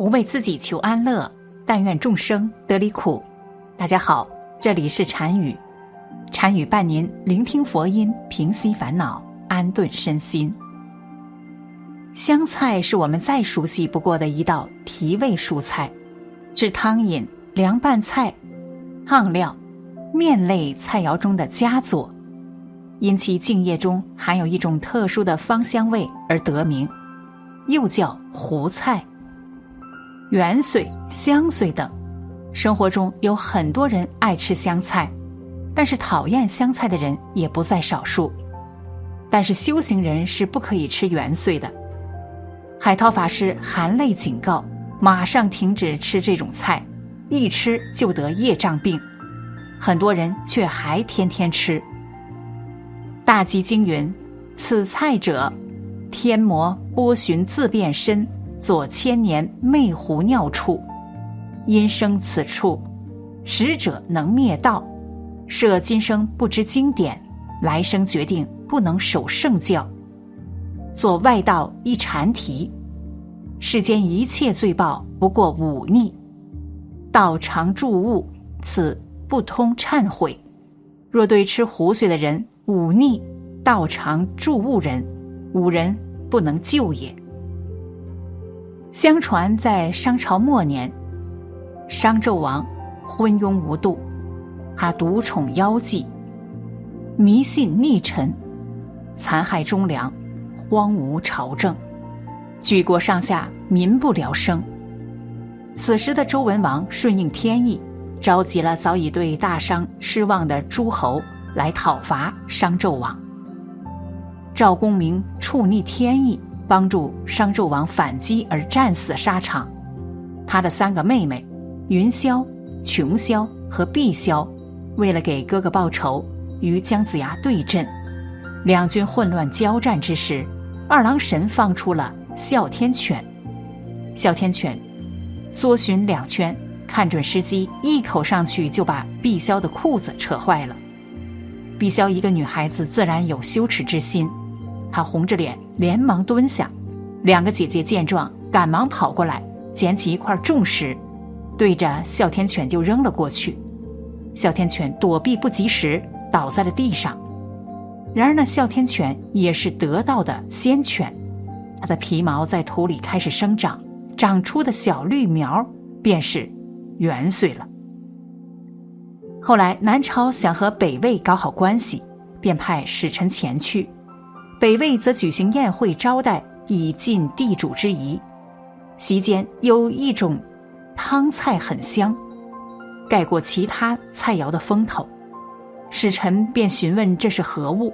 不为自己求安乐，但愿众生得离苦。大家好，这里是禅语，禅语伴您聆听佛音，平息烦恼，安顿身心。香菜是我们再熟悉不过的一道提味蔬菜，是汤饮、凉拌菜、汤料、面类菜肴中的佳作，因其茎叶中含有一种特殊的芳香味而得名，又叫胡菜。芫荽、香荽等，生活中有很多人爱吃香菜，但是讨厌香菜的人也不在少数。但是修行人是不可以吃芫荽的。海涛法师含泪警告，马上停止吃这种菜，一吃就得业障病。很多人却还天天吃。大吉经云：“此菜者，天魔波旬自变身。”左千年魅狐尿处，因生此处，使者能灭道。设今生不知经典，来生决定不能守圣教。做外道一禅题，世间一切罪报不过忤逆。道常助物，此不通忏悔。若对吃胡荽的人忤逆，道常助物人，吾人不能救也。相传在商朝末年，商纣王昏庸无度，他独宠妖妓，迷信逆臣，残害忠良，荒芜朝政，举国上下民不聊生。此时的周文王顺应天意，召集了早已对大商失望的诸侯来讨伐商纣王。赵公明触逆天意。帮助商纣王反击而战死沙场，他的三个妹妹云霄、琼霄和碧霄，为了给哥哥报仇，与姜子牙对阵。两军混乱交战之时，二郎神放出了哮天犬。哮天犬搜寻两圈，看准时机，一口上去就把碧霄的裤子扯坏了。碧霄一个女孩子，自然有羞耻之心。她红着脸，连忙蹲下。两个姐姐见状，赶忙跑过来，捡起一块重石，对着哮天犬就扔了过去。哮天犬躲避不及时，倒在了地上。然而那哮天犬也是得道的仙犬，它的皮毛在土里开始生长，长出的小绿苗便是元荽了。后来南朝想和北魏搞好关系，便派使臣前去。北魏则举行宴会招待，以尽地主之谊。席间有一种汤菜很香，盖过其他菜肴的风头。使臣便询问这是何物，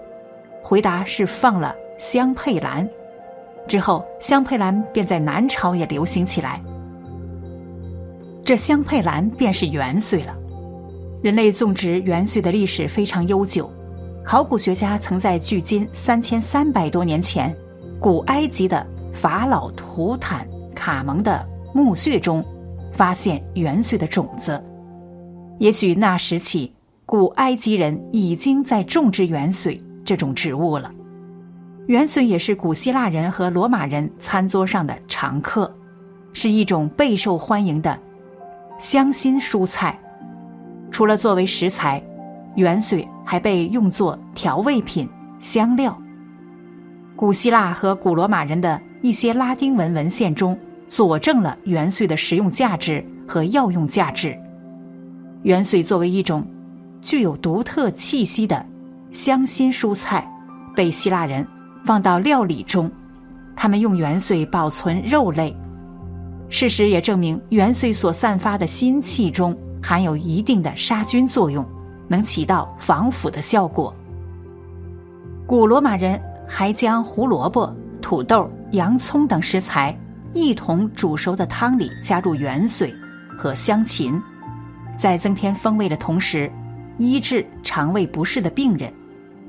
回答是放了香佩兰。之后香佩兰便在南朝也流行起来。这香佩兰便是元荽了。人类种植元荽的历史非常悠久。考古学家曾在距今三千三百多年前，古埃及的法老图坦卡蒙的墓穴中，发现元荽的种子。也许那时起，古埃及人已经在种植元荽这种植物了。元荽也是古希腊人和罗马人餐桌上的常客，是一种备受欢迎的香辛蔬菜。除了作为食材。元荽还被用作调味品、香料。古希腊和古罗马人的一些拉丁文文献中佐证了元荽的食用价值和药用价值。元荽作为一种具有独特气息的香辛蔬菜，被希腊人放到料理中。他们用元荽保存肉类。事实也证明，元荽所散发的腥气中含有一定的杀菌作用。能起到防腐的效果。古罗马人还将胡萝卜、土豆、洋葱等食材一同煮熟的汤里加入元荽和香芹，在增添风味的同时，医治肠胃不适的病人，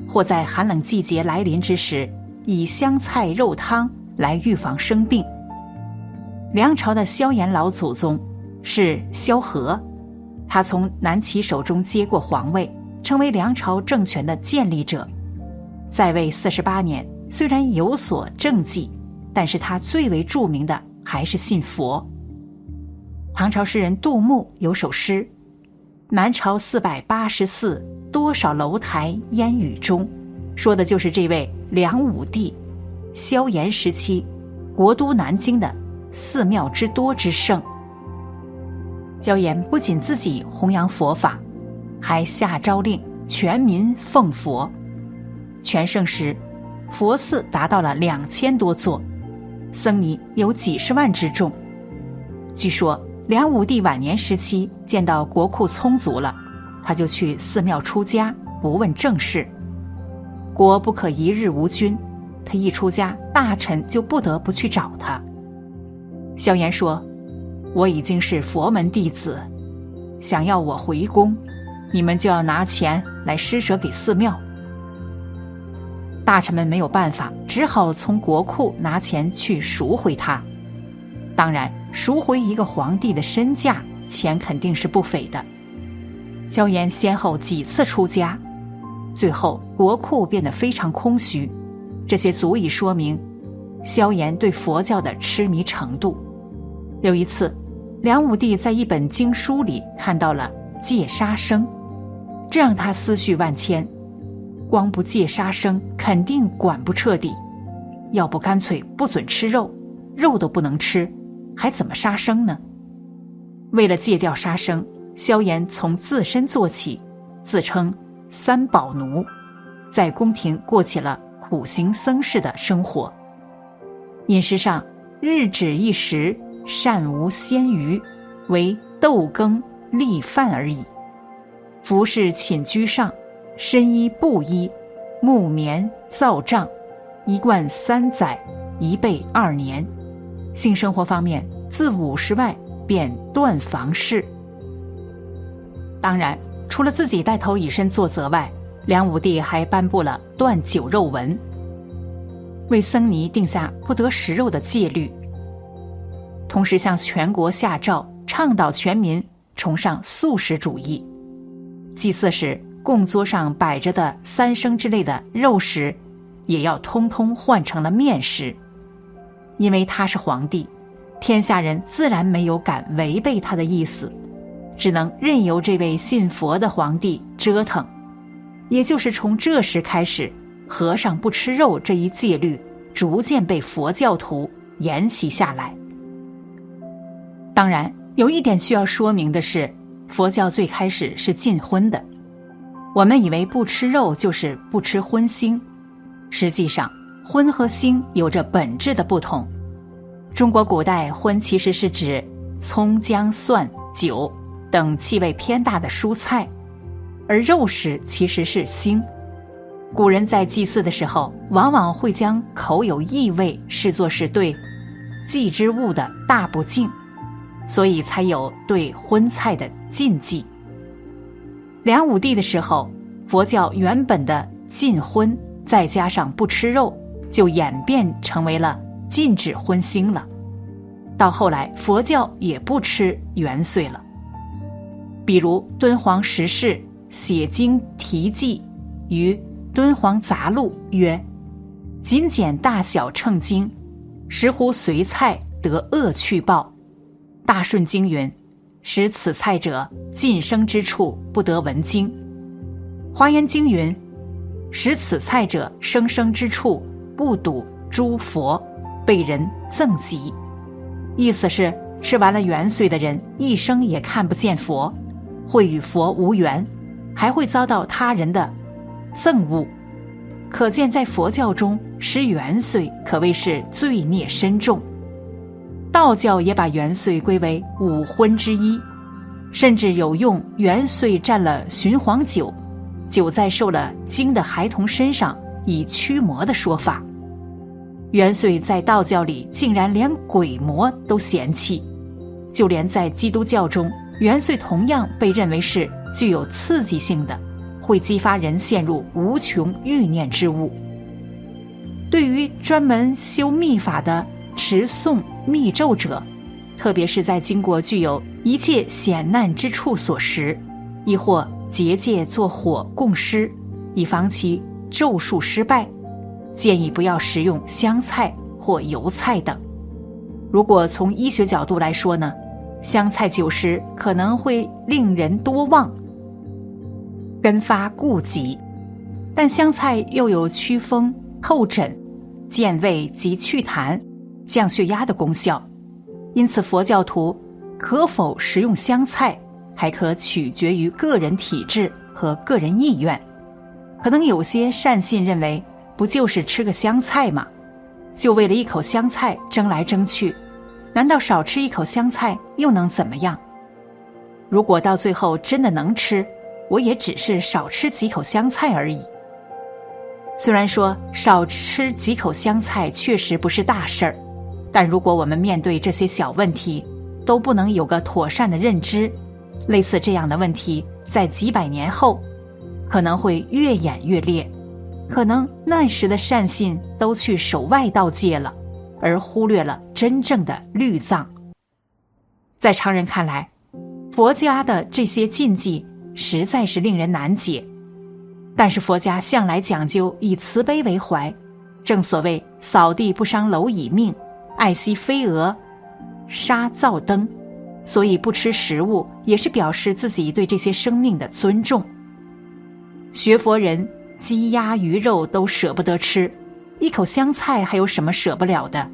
或在寒冷季节来临之时，以香菜肉汤来预防生病。梁朝的萧衍老祖宗是萧何，他从南齐手中接过皇位，成为梁朝政权的建立者。在位四十八年，虽然有所政绩，但是他最为著名的还是信佛。唐朝诗人杜牧有首诗：“南朝四百八十寺，多少楼台烟雨中。”说的就是这位梁武帝萧炎时期国都南京的寺庙之多之盛。萧炎不仅自己弘扬佛法，还下诏令全民奉佛。全盛时，佛寺达到了两千多座，僧尼有几十万之众。据说梁武帝晚年时期见到国库充足了，他就去寺庙出家，不问政事。国不可一日无君，他一出家，大臣就不得不去找他。萧炎说：“我已经是佛门弟子，想要我回宫，你们就要拿钱来施舍给寺庙。”大臣们没有办法，只好从国库拿钱去赎回他。当然，赎回一个皇帝的身价，钱肯定是不菲的。萧炎先后几次出家，最后国库变得非常空虚，这些足以说明萧炎对佛教的痴迷程度。有一次，梁武帝在一本经书里看到了戒杀生，这让他思绪万千。光不戒杀生，肯定管不彻底。要不干脆不准吃肉，肉都不能吃，还怎么杀生呢？为了戒掉杀生，萧炎从自身做起，自称三宝奴，在宫廷过起了苦行僧式的生活。饮食上，日止一食，善无鲜鱼，为豆羹粒饭而已。服饰寝居上。身衣布衣，木棉皂帐，一贯三载，一备二年。性生活方面，自五十外便断房事。当然，除了自己带头以身作则外，梁武帝还颁布了断酒肉文，为僧尼定下不得食肉的戒律，同时向全国下诏，倡导全民崇尚素食主义。祭祀时。供桌上摆着的三牲之类的肉食，也要通通换成了面食，因为他是皇帝，天下人自然没有敢违背他的意思，只能任由这位信佛的皇帝折腾。也就是从这时开始，和尚不吃肉这一戒律逐渐被佛教徒沿袭下来。当然，有一点需要说明的是，佛教最开始是禁荤的。我们以为不吃肉就是不吃荤腥，实际上荤和腥有着本质的不同。中国古代荤其实是指葱、姜、蒜、酒等气味偏大的蔬菜，而肉食其实是腥。古人在祭祀的时候，往往会将口有异味视作是对祭之物的大不敬，所以才有对荤菜的禁忌。梁武帝的时候，佛教原本的禁荤，再加上不吃肉，就演变成为了禁止荤腥了。到后来，佛教也不吃元岁了。比如敦煌石室写经题记于《敦煌杂录》曰：“仅简大小称经，食乎随菜得恶趣报。”大顺经云。使此菜者，近生之处不得闻经。华严经云：使此菜者，生生之处不睹诸佛，被人憎疾。意思是吃完了元岁的人，一生也看不见佛，会与佛无缘，还会遭到他人的憎恶。可见，在佛教中，吃元岁可谓是罪孽深重。道教也把元岁归为五荤之一，甚至有用元岁蘸了雄黄酒，酒在受了惊的孩童身上以驱魔的说法。元岁在道教里竟然连鬼魔都嫌弃，就连在基督教中，元岁同样被认为是具有刺激性的，会激发人陷入无穷欲念之物。对于专门修秘法的持诵密咒者，特别是在经过具有一切险难之处所食，亦或结界做火供施，以防其咒术失败，建议不要食用香菜或油菜等。如果从医学角度来说呢，香菜久食可能会令人多忘，根发痼疾，但香菜又有祛风透疹、健胃及祛痰、降血压的功效。因此，佛教徒可否食用香菜，还可取决于个人体质和个人意愿。可能有些善信认为，不就是吃个香菜吗？就为了一口香菜争来争去，难道少吃一口香菜又能怎么样？如果到最后真的能吃，我也只是少吃几口香菜而已。虽然说少吃几口香菜确实不是大事儿。但如果我们面对这些小问题都不能有个妥善的认知，类似这样的问题在几百年后可能会越演越烈，可能那时的善信都去守外道界了，而忽略了真正的律藏。在常人看来，佛家的这些禁忌实在是令人难解，但是佛家向来讲究以慈悲为怀，正所谓扫地不伤蝼蚁命。爱惜飞蛾，杀灶灯，所以不吃食物也是表示自己对这些生命的尊重。学佛人鸡鸭鱼肉都舍不得吃，一口香菜还有什么舍不了的？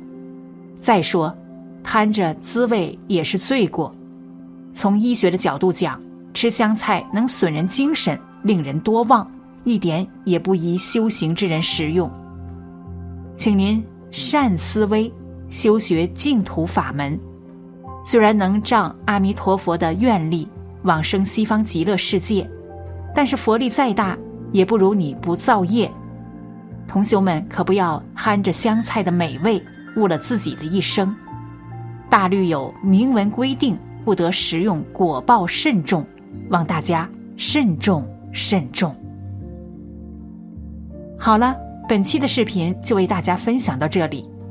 再说，贪着滋味也是罪过。从医学的角度讲，吃香菜能损人精神，令人多忘，一点也不宜修行之人食用。请您善思维。修学净土法门，虽然能仗阿弥陀佛的愿力往生西方极乐世界，但是佛力再大，也不如你不造业。同修们可不要贪着香菜的美味，误了自己的一生。大律有明文规定，不得食用，果报甚重，望大家慎重慎重。好了，本期的视频就为大家分享到这里。